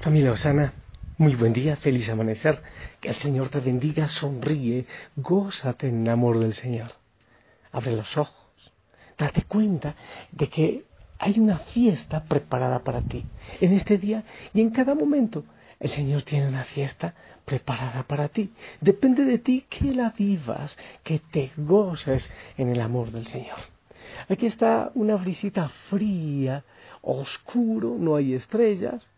Familia Osana, muy buen día, feliz amanecer. Que el Señor te bendiga, sonríe, gózate en el amor del Señor. Abre los ojos, date cuenta de que hay una fiesta preparada para ti. En este día y en cada momento, el Señor tiene una fiesta preparada para ti. Depende de ti que la vivas, que te goces en el amor del Señor. Aquí está una brisita fría, oscuro, no hay estrellas,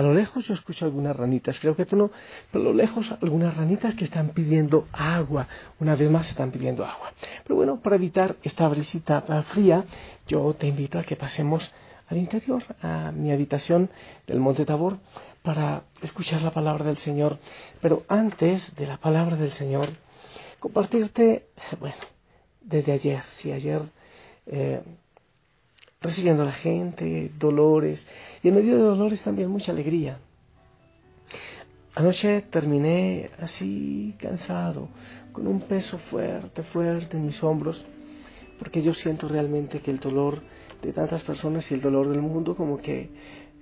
a lo lejos yo escucho algunas ranitas, creo que tú no, pero a lo lejos algunas ranitas que están pidiendo agua, una vez más están pidiendo agua. Pero bueno, para evitar esta brisita fría, yo te invito a que pasemos al interior, a mi habitación del Monte Tabor, para escuchar la palabra del Señor. Pero antes de la palabra del Señor, compartirte, bueno, desde ayer, si ayer eh, recibiendo a la gente, dolores, y en medio de dolores también mucha alegría. Anoche terminé así cansado, con un peso fuerte, fuerte en mis hombros, porque yo siento realmente que el dolor de tantas personas y el dolor del mundo, como que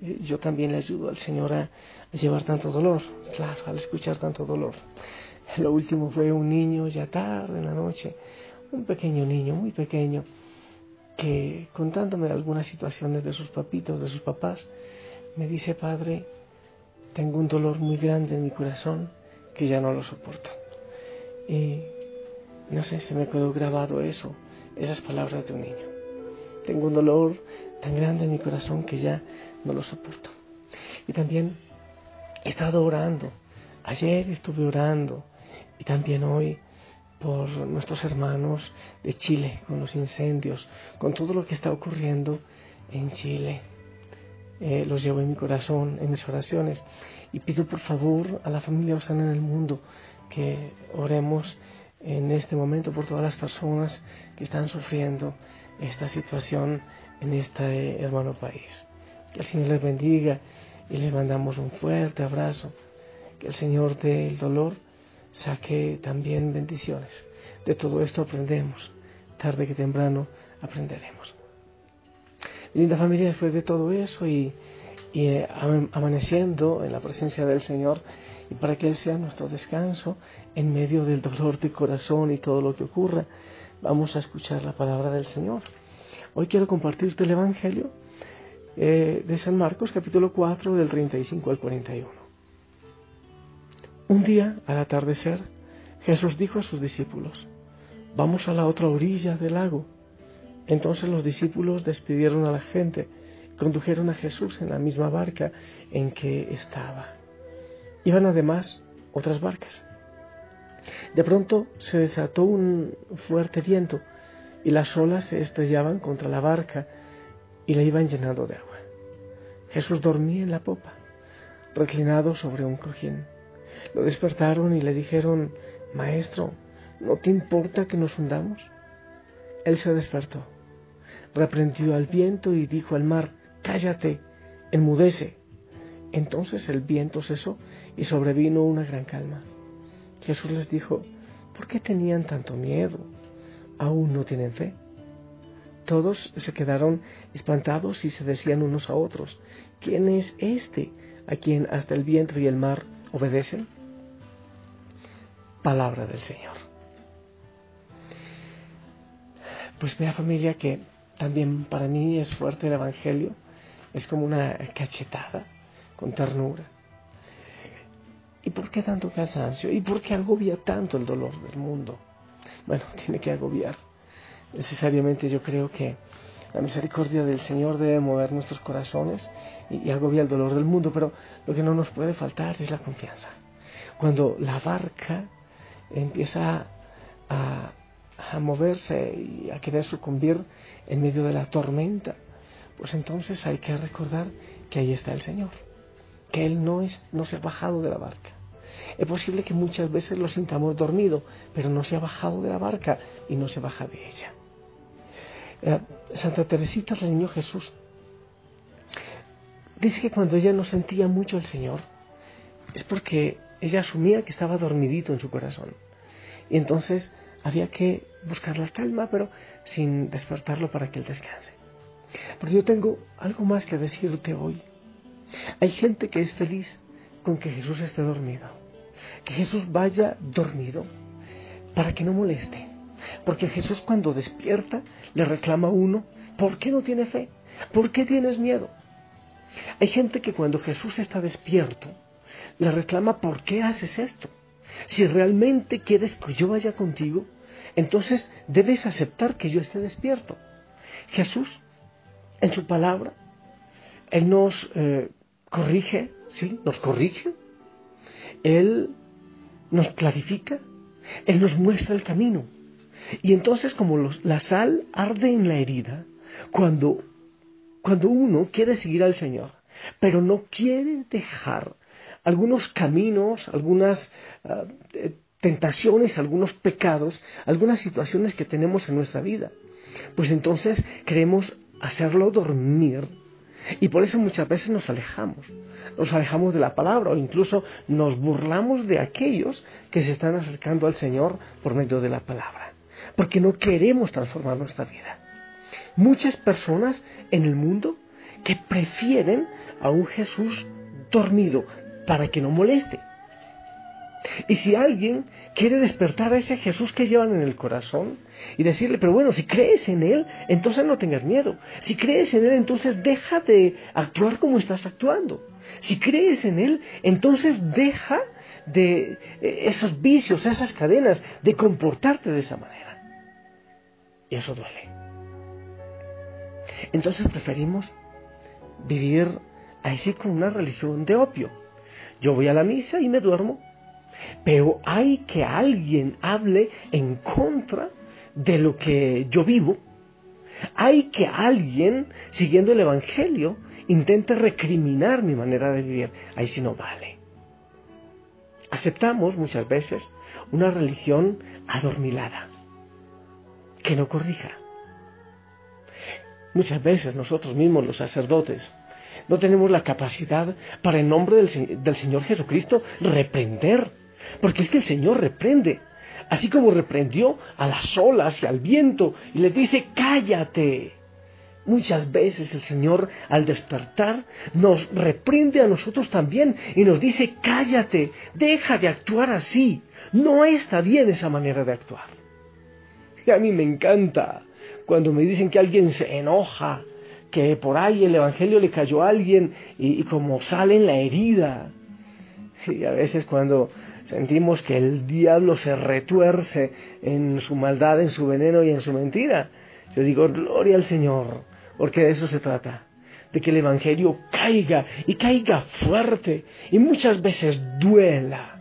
eh, yo también le ayudo al Señor a, a llevar tanto dolor, claro, al escuchar tanto dolor. Lo último fue un niño ya tarde en la noche, un pequeño niño, muy pequeño, que contándome algunas situaciones de sus papitos, de sus papás, me dice, Padre, tengo un dolor muy grande en mi corazón que ya no lo soporto. Y no sé, se me quedó grabado eso, esas palabras de un niño. Tengo un dolor tan grande en mi corazón que ya no lo soporto. Y también he estado orando. Ayer estuve orando y también hoy por nuestros hermanos de Chile, con los incendios, con todo lo que está ocurriendo en Chile. Eh, los llevo en mi corazón, en mis oraciones, y pido por favor a la familia Osana en el mundo que oremos en este momento por todas las personas que están sufriendo esta situación en este hermano país. Que el Señor les bendiga y les mandamos un fuerte abrazo. Que el Señor del dolor saque también bendiciones. De todo esto aprendemos. Tarde que temprano aprenderemos. linda familia, después de todo eso y, eh, amaneciendo en la presencia del Señor y para que Él sea nuestro descanso en medio del dolor de corazón y todo lo que ocurra, vamos a escuchar la palabra del Señor. Hoy quiero compartirte el Evangelio eh, de San Marcos, capítulo 4, del 35 al 41. Un día, al atardecer, Jesús dijo a sus discípulos, vamos a la otra orilla del lago. Entonces los discípulos despidieron a la gente condujeron a Jesús en la misma barca en que estaba. Iban además otras barcas. De pronto se desató un fuerte viento y las olas se estrellaban contra la barca y la iban llenando de agua. Jesús dormía en la popa, reclinado sobre un cojín. Lo despertaron y le dijeron, Maestro, ¿no te importa que nos hundamos? Él se despertó, reprendió al viento y dijo al mar, Cállate, enmudece. Entonces el viento cesó y sobrevino una gran calma. Jesús les dijo, ¿por qué tenían tanto miedo? ¿Aún no tienen fe? Todos se quedaron espantados y se decían unos a otros, ¿quién es este a quien hasta el viento y el mar obedecen? Palabra del Señor. Pues vea familia que también para mí es fuerte el Evangelio, es como una cachetada con ternura. ¿Y por qué tanto cansancio? ¿Y por qué agobia tanto el dolor del mundo? Bueno, tiene que agobiar. Necesariamente yo creo que la misericordia del Señor debe mover nuestros corazones y, y agobia el dolor del mundo, pero lo que no nos puede faltar es la confianza. Cuando la barca empieza a, moverse y a querer sucumbir en medio de la tormenta, pues entonces hay que recordar que ahí está el Señor, que Él no, es, no se ha bajado de la barca. Es posible que muchas veces lo sintamos dormido, pero no se ha bajado de la barca y no se baja de ella. Eh, Santa Teresita del Niño Jesús dice que cuando ella no sentía mucho al Señor, es porque ella asumía que estaba dormidito en su corazón. Y entonces había que buscar la calma, pero sin despertarlo para que él descanse. Pero yo tengo algo más que decirte hoy. Hay gente que es feliz con que Jesús esté dormido. Que Jesús vaya dormido para que no moleste. Porque Jesús cuando despierta le reclama uno, ¿por qué no tiene fe? ¿Por qué tienes miedo? Hay gente que cuando Jesús está despierto le reclama, ¿por qué haces esto? Si realmente quieres que yo vaya contigo, entonces debes aceptar que yo esté despierto. Jesús, en su palabra, Él nos eh, corrige, ¿sí? Nos corrige. Él nos clarifica. Él nos muestra el camino. Y entonces como la sal arde en la herida, cuando, cuando uno quiere seguir al Señor, pero no quiere dejar algunos caminos, algunas ah, eh, tentaciones, algunos pecados, algunas situaciones que tenemos en nuestra vida. Pues entonces queremos hacerlo dormir y por eso muchas veces nos alejamos, nos alejamos de la palabra o incluso nos burlamos de aquellos que se están acercando al Señor por medio de la palabra, porque no queremos transformar nuestra vida. Muchas personas en el mundo que prefieren a un Jesús dormido para que no moleste. Y si alguien quiere despertar a ese Jesús que llevan en el corazón y decirle, pero bueno, si crees en Él, entonces no tengas miedo. Si crees en Él, entonces deja de actuar como estás actuando. Si crees en Él, entonces deja de eh, esos vicios, esas cadenas, de comportarte de esa manera. Y eso duele. Entonces preferimos vivir así con una religión de opio. Yo voy a la misa y me duermo pero hay que alguien hable en contra de lo que yo vivo. Hay que alguien, siguiendo el Evangelio, intente recriminar mi manera de vivir. Ahí sí no vale. Aceptamos muchas veces una religión adormilada, que no corrija. Muchas veces nosotros mismos, los sacerdotes, no tenemos la capacidad para en nombre del, del Señor Jesucristo reprender porque es que el Señor reprende, así como reprendió a las olas y al viento y le dice, cállate. Muchas veces el Señor al despertar nos reprende a nosotros también y nos dice, cállate, deja de actuar así. No está bien esa manera de actuar. Y a mí me encanta cuando me dicen que alguien se enoja, que por ahí el Evangelio le cayó a alguien y, como sale en la herida. Y a veces cuando sentimos que el diablo se retuerce en su maldad, en su veneno y en su mentira. Yo digo, gloria al Señor, porque de eso se trata, de que el Evangelio caiga y caiga fuerte y muchas veces duela.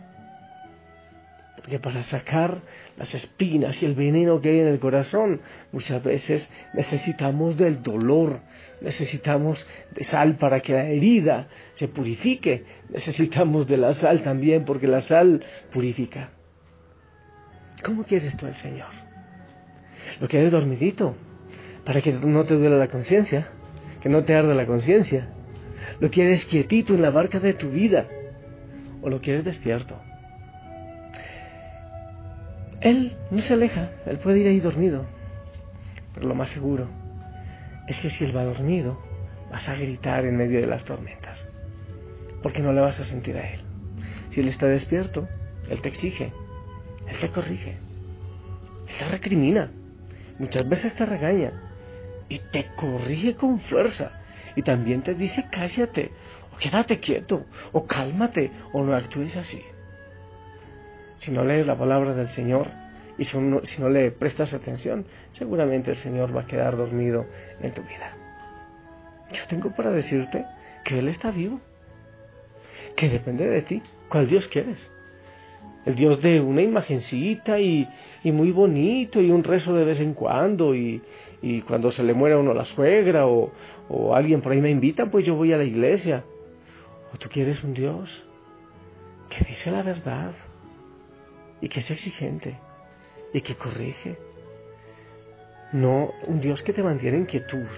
Porque para sacar las espinas y el veneno que hay en el corazón, muchas veces necesitamos del dolor, necesitamos de sal para que la herida se purifique, necesitamos de la sal también porque la sal purifica. ¿Cómo quieres tú al Señor? ¿Lo quieres dormidito? Para que no te duela la conciencia, que no te arda la conciencia. ¿Lo quieres quietito en la barca de tu vida? ¿O lo quieres despierto? Él no se aleja, él puede ir ahí dormido, pero lo más seguro es que si él va dormido, vas a gritar en medio de las tormentas, porque no le vas a sentir a él. Si él está despierto, él te exige, él te corrige, él te recrimina, muchas veces te regaña y te corrige con fuerza y también te dice cállate o quédate quieto o cálmate o no actúes así. Si no lees la palabra del Señor, y si no, le prestas atención, seguramente el Señor va a quedar dormido en tu vida. Yo tengo para decirte que Él está vivo, que depende de ti, cuál Dios quieres. el Dios de una imagencita y, y muy bonito y un rezo de vez en cuando y, cuando se le muere a uno la suegra o, o alguien por ahí me invita, pues yo voy a la iglesia. ¿O tú quieres un Dios que dice la verdad y que es exigente y que corrige? No un Dios que te mantiene en quietud,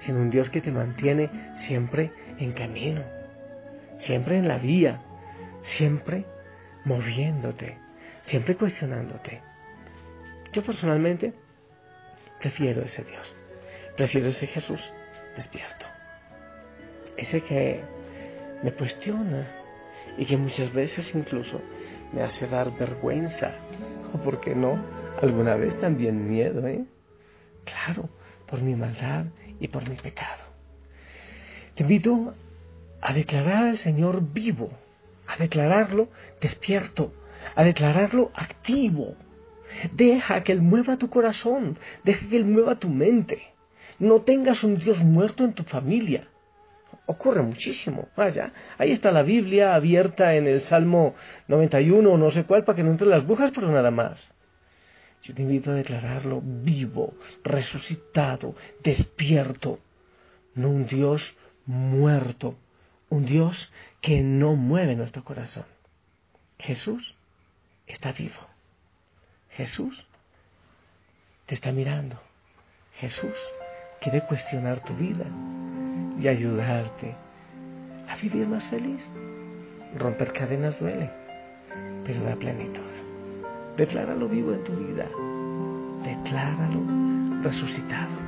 sino un Dios que te mantiene siempre en camino, siempre en la vía, siempre moviéndote, siempre cuestionándote. Yo personalmente prefiero ese Dios, prefiero ese Jesús despierto, ese que me cuestiona y que muchas veces incluso me hace dar vergüenza, o por qué no, alguna vez también miedo, ¿eh? Claro, por mi maldad y por mi pecado. Te invito a declarar al Señor vivo, a declararlo despierto, a declararlo activo. Deja que Él mueva tu corazón, deja que Él mueva tu mente. No tengas un Dios muerto en tu familia. Ocurre muchísimo. Vaya, ahí está la Biblia abierta en el Salmo 91 o no sé cuál para que no entre las brujas, pero nada más. Yo te invito a declararlo vivo, resucitado, despierto. No un Dios muerto, un Dios que no mueve nuestro corazón. Jesús está vivo. Jesús te está mirando. Jesús quiere cuestionar tu vida y ayudarte a vivir más feliz. Romper cadenas duele, pero da plenitud. Decláralo vivo en tu vida. Decláralo resucitado.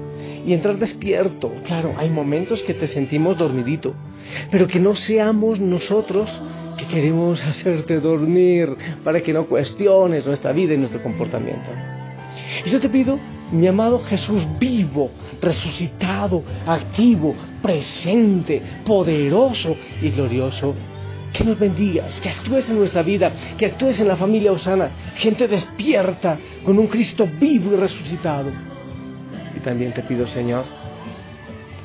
y entrar despierto. Claro, hay momentos que te sentimos dormidito, pero que no seamos nosotros que queremos hacerte dormir para que no cuestiones nuestra vida y nuestro comportamiento. Y yo te pido, mi amado Jesús vivo, resucitado, activo, presente, poderoso y glorioso, que nos bendigas, que actúes en nuestra vida, que actúes en la familia Osana, gente despierta con un Cristo vivo y resucitado. Y también te pido, Señor,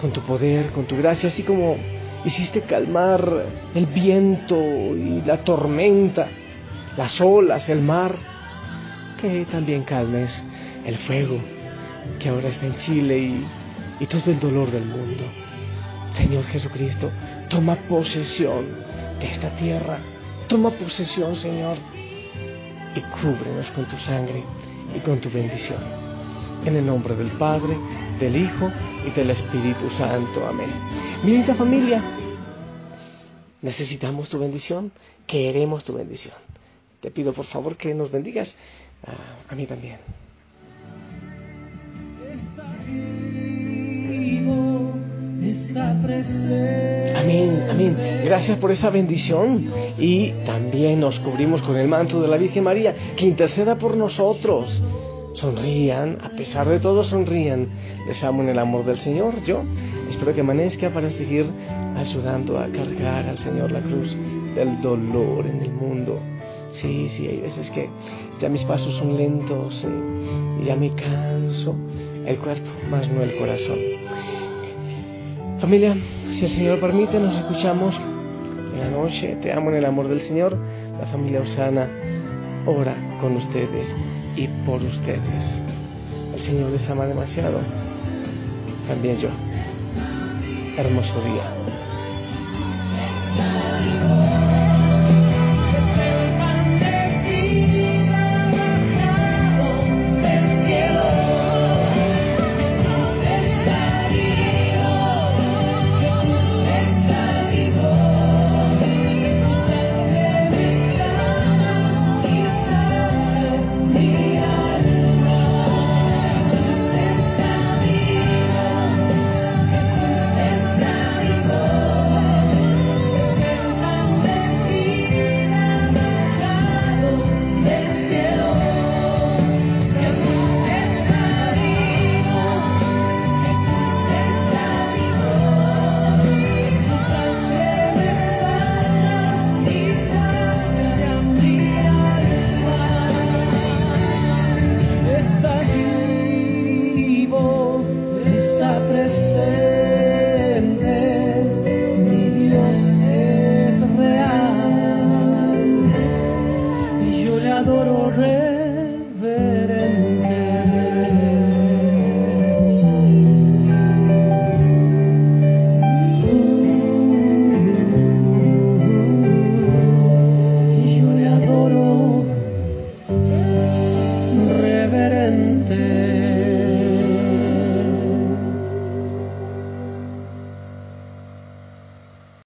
con tu poder, con tu gracia, así como hiciste calmar el viento y la tormenta, las olas, el mar, que también calmes el fuego que ahora está en Chile y, y todo el dolor del mundo. Señor Jesucristo, toma posesión de esta tierra. Toma posesión, Señor, y cúbrenos con tu sangre y con tu bendición. En el nombre del Padre, del Hijo y del Espíritu Santo. Amén. Mi linda familia, necesitamos tu bendición, queremos tu bendición. Te pido por favor que nos bendigas a, a mí también. Amén, amén. Gracias por esa bendición. Y también nos cubrimos con el manto de la Virgen María, que interceda por nosotros. Sonrían, a pesar de todo sonrían. Les amo en el amor del Señor. Yo espero que amanezca para seguir ayudando a cargar al Señor la cruz del dolor en el mundo. Sí, sí, hay veces que ya mis pasos son lentos y ya me canso el cuerpo, más no el corazón. Familia, si el Señor permite, nos escuchamos en la noche. Te amo en el amor del Señor. La familia Osana ora con ustedes y por ustedes. El Señor les ama demasiado. También yo. Hermoso día.